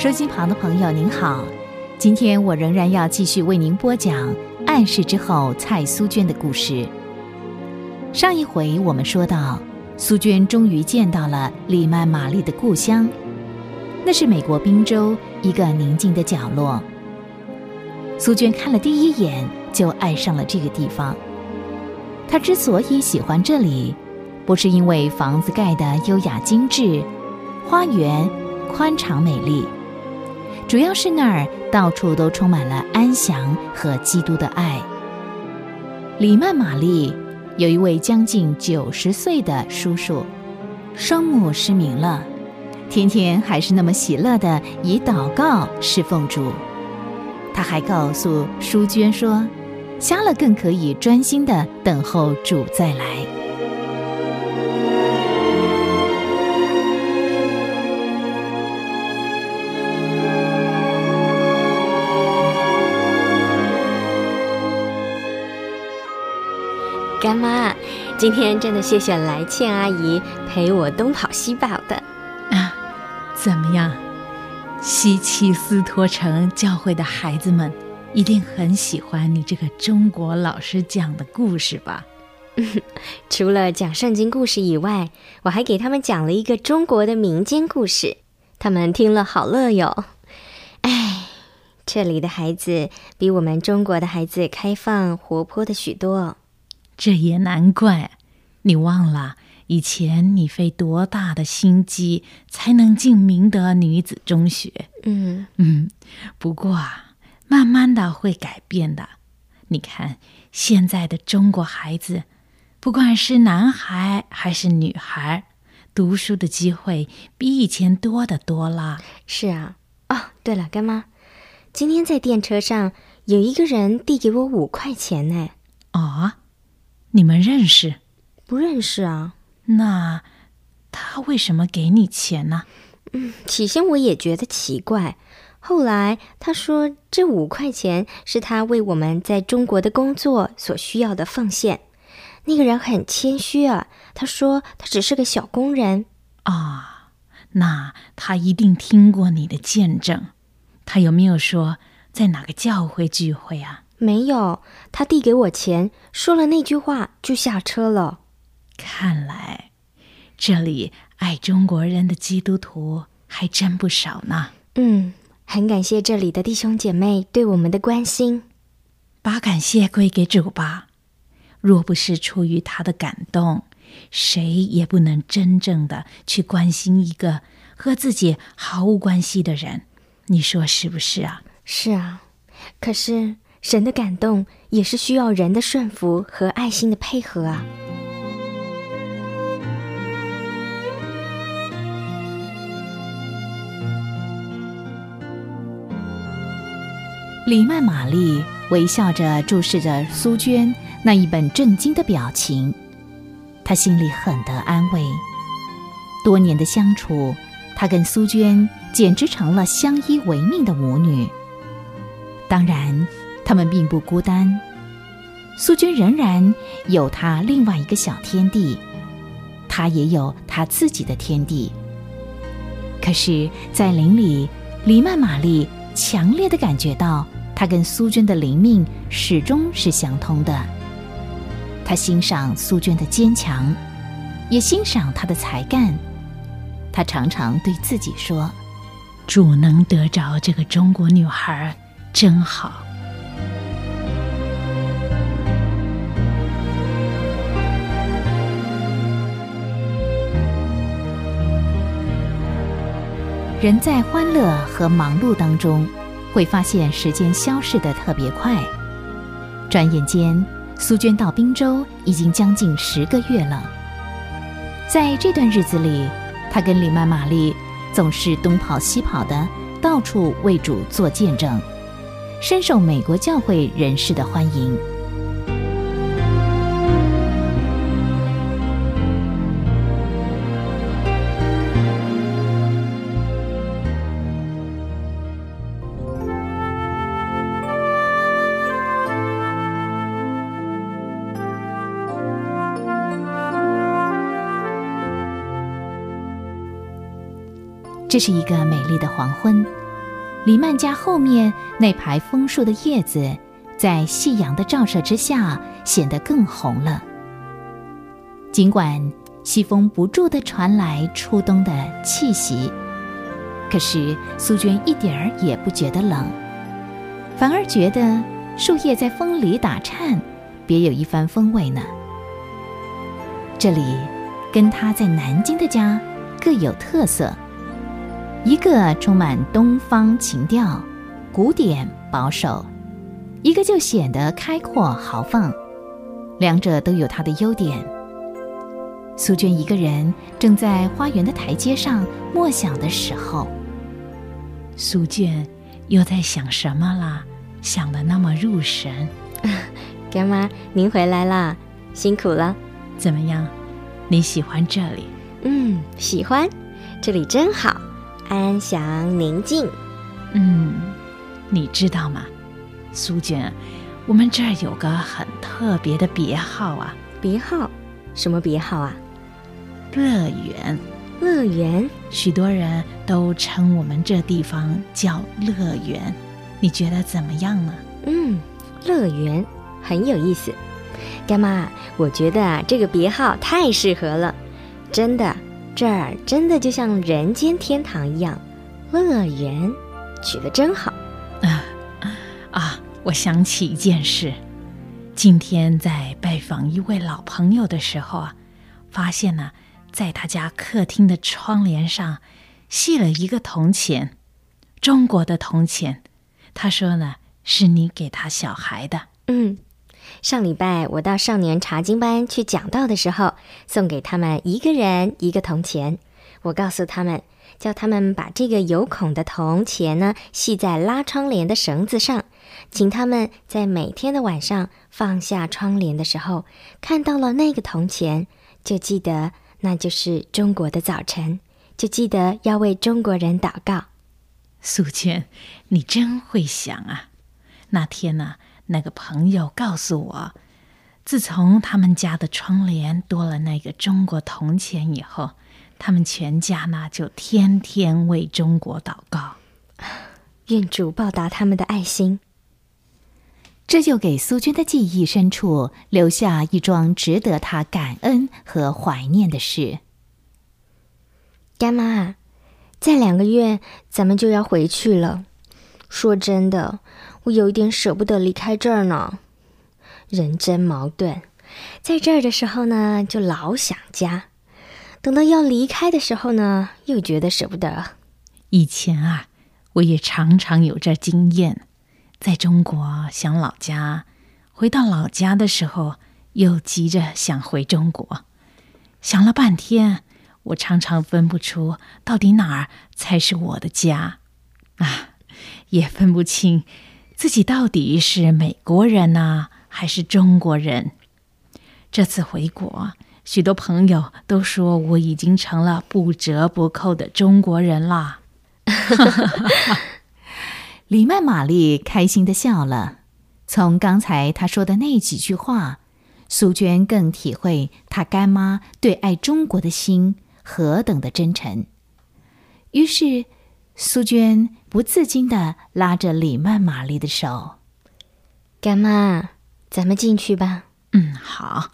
收机旁的朋友您好，今天我仍然要继续为您播讲暗示之后蔡苏娟的故事。上一回我们说到，苏娟终于见到了李曼玛丽的故乡，那是美国宾州一个宁静的角落。苏娟看了第一眼就爱上了这个地方。她之所以喜欢这里，不是因为房子盖得优雅精致，花园宽敞美丽，主要是那儿到处都充满了安详和基督的爱。李曼玛丽有一位将近九十岁的叔叔，双目失明了，天天还是那么喜乐的以祷告侍奉主。他还告诉淑娟说：“瞎了更可以专心的等候主再来。”干妈，今天真的谢谢来倩阿姨陪我东跑西跑的。啊，怎么样？西奇斯托城教会的孩子们一定很喜欢你这个中国老师讲的故事吧？除了讲圣经故事以外，我还给他们讲了一个中国的民间故事，他们听了好乐哟。哎，这里的孩子比我们中国的孩子开放活泼的许多。这也难怪，你忘了以前你费多大的心机才能进明德女子中学？嗯嗯，不过啊，慢慢的会改变的。你看现在的中国孩子，不管是男孩还是女孩，读书的机会比以前多得多了。是啊。哦，对了，干妈，今天在电车上有一个人递给我五块钱呢。哦。你们认识？不认识啊。那他为什么给你钱呢？嗯，起先我也觉得奇怪，后来他说这五块钱是他为我们在中国的工作所需要的奉献。那个人很谦虚啊，他说他只是个小工人。啊，那他一定听过你的见证。他有没有说在哪个教会聚会啊？没有，他递给我钱，说了那句话就下车了。看来，这里爱中国人的基督徒还真不少呢。嗯，很感谢这里的弟兄姐妹对我们的关心，把感谢归给主吧。若不是出于他的感动，谁也不能真正的去关心一个和自己毫无关系的人。你说是不是啊？是啊，可是。神的感动也是需要人的顺服和爱心的配合啊！李曼玛丽微笑着注视着苏娟那一本正经的表情，她心里很得安慰。多年的相处，她跟苏娟简直成了相依为命的母女。当然。他们并不孤单，苏娟仍然有她另外一个小天地，她也有她自己的天地。可是，在林里，黎曼玛丽强烈的感觉到，她跟苏娟的灵命始终是相通的。她欣赏苏娟的坚强，也欣赏她的才干。她常常对自己说：“主能得着这个中国女孩，真好。”人在欢乐和忙碌当中，会发现时间消逝的特别快。转眼间，苏娟到滨州已经将近十个月了。在这段日子里，她跟李曼玛丽总是东跑西跑的，到处为主做见证，深受美国教会人士的欢迎。这是一个美丽的黄昏，李曼家后面那排枫树的叶子，在夕阳的照射之下，显得更红了。尽管西风不住地传来初冬的气息，可是苏娟一点儿也不觉得冷，反而觉得树叶在风里打颤，别有一番风味呢。这里跟她在南京的家各有特色。一个充满东方情调，古典保守；一个就显得开阔豪放。两者都有它的优点。苏娟一个人正在花园的台阶上默想的时候，苏娟又在想什么啦？想的那么入神。干妈，您回来啦，辛苦了。怎么样？你喜欢这里？嗯，喜欢，这里真好。安详宁静，嗯，你知道吗，苏娟，我们这儿有个很特别的别号啊。别号？什么别号啊？乐园。乐园？许多人都称我们这地方叫乐园，你觉得怎么样呢？嗯，乐园很有意思。干妈，我觉得啊，这个别号太适合了，真的。这儿真的就像人间天堂一样，乐园，取得真好。啊 啊！我想起一件事，今天在拜访一位老朋友的时候啊，发现呢，在他家客厅的窗帘上系了一个铜钱，中国的铜钱。他说呢，是你给他小孩的。嗯。上礼拜我到少年查经班去讲道的时候，送给他们一个人一个铜钱。我告诉他们，叫他们把这个有孔的铜钱呢系在拉窗帘的绳子上，请他们在每天的晚上放下窗帘的时候，看到了那个铜钱，就记得那就是中国的早晨，就记得要为中国人祷告。素娟，你真会想啊！那天呢？那个朋友告诉我，自从他们家的窗帘多了那个中国铜钱以后，他们全家呢就天天为中国祷告，愿主报答他们的爱心。这就给苏娟的记忆深处留下一桩值得她感恩和怀念的事。干妈，再两个月咱们就要回去了。说真的。我有一点舍不得离开这儿呢，人真矛盾。在这儿的时候呢，就老想家；等到要离开的时候呢，又觉得舍不得。以前啊，我也常常有这经验，在中国想老家，回到老家的时候又急着想回中国，想了半天，我常常分不出到底哪儿才是我的家，啊，也分不清。自己到底是美国人呢，还是中国人？这次回国，许多朋友都说我已经成了不折不扣的中国人啦。李曼玛丽开心的笑了。从刚才她说的那几句话，苏娟更体会她干妈对爱中国的心何等的真诚。于是。苏娟不自禁的拉着李曼玛丽的手，干妈，咱们进去吧。嗯，好。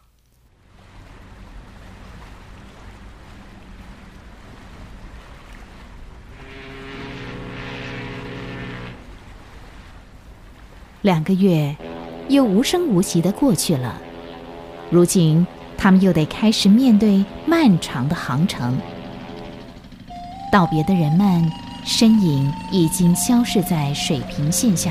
两个月又无声无息的过去了，如今他们又得开始面对漫长的航程。道别的人们。身影已经消失在水平线下，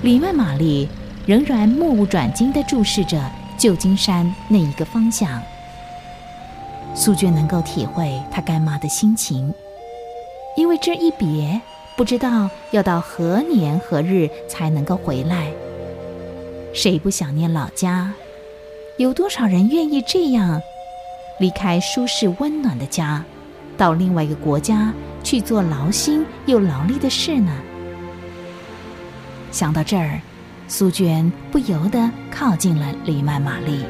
里曼玛丽仍然目不转睛地注视着旧金山那一个方向。苏娟能够体会她干妈的心情，因为这一别，不知道要到何年何日才能够回来。谁不想念老家？有多少人愿意这样离开舒适温暖的家，到另外一个国家？去做劳心又劳力的事呢。想到这儿，苏娟不由得靠近了黎曼玛丽。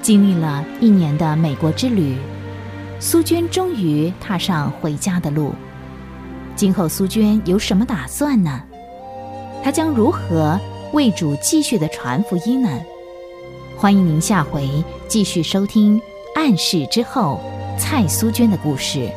经历了一年的美国之旅，苏娟终于踏上回家的路。今后苏娟有什么打算呢？她将如何为主继续的传福音呢？欢迎您下回继续收听《暗示之后》蔡苏娟的故事。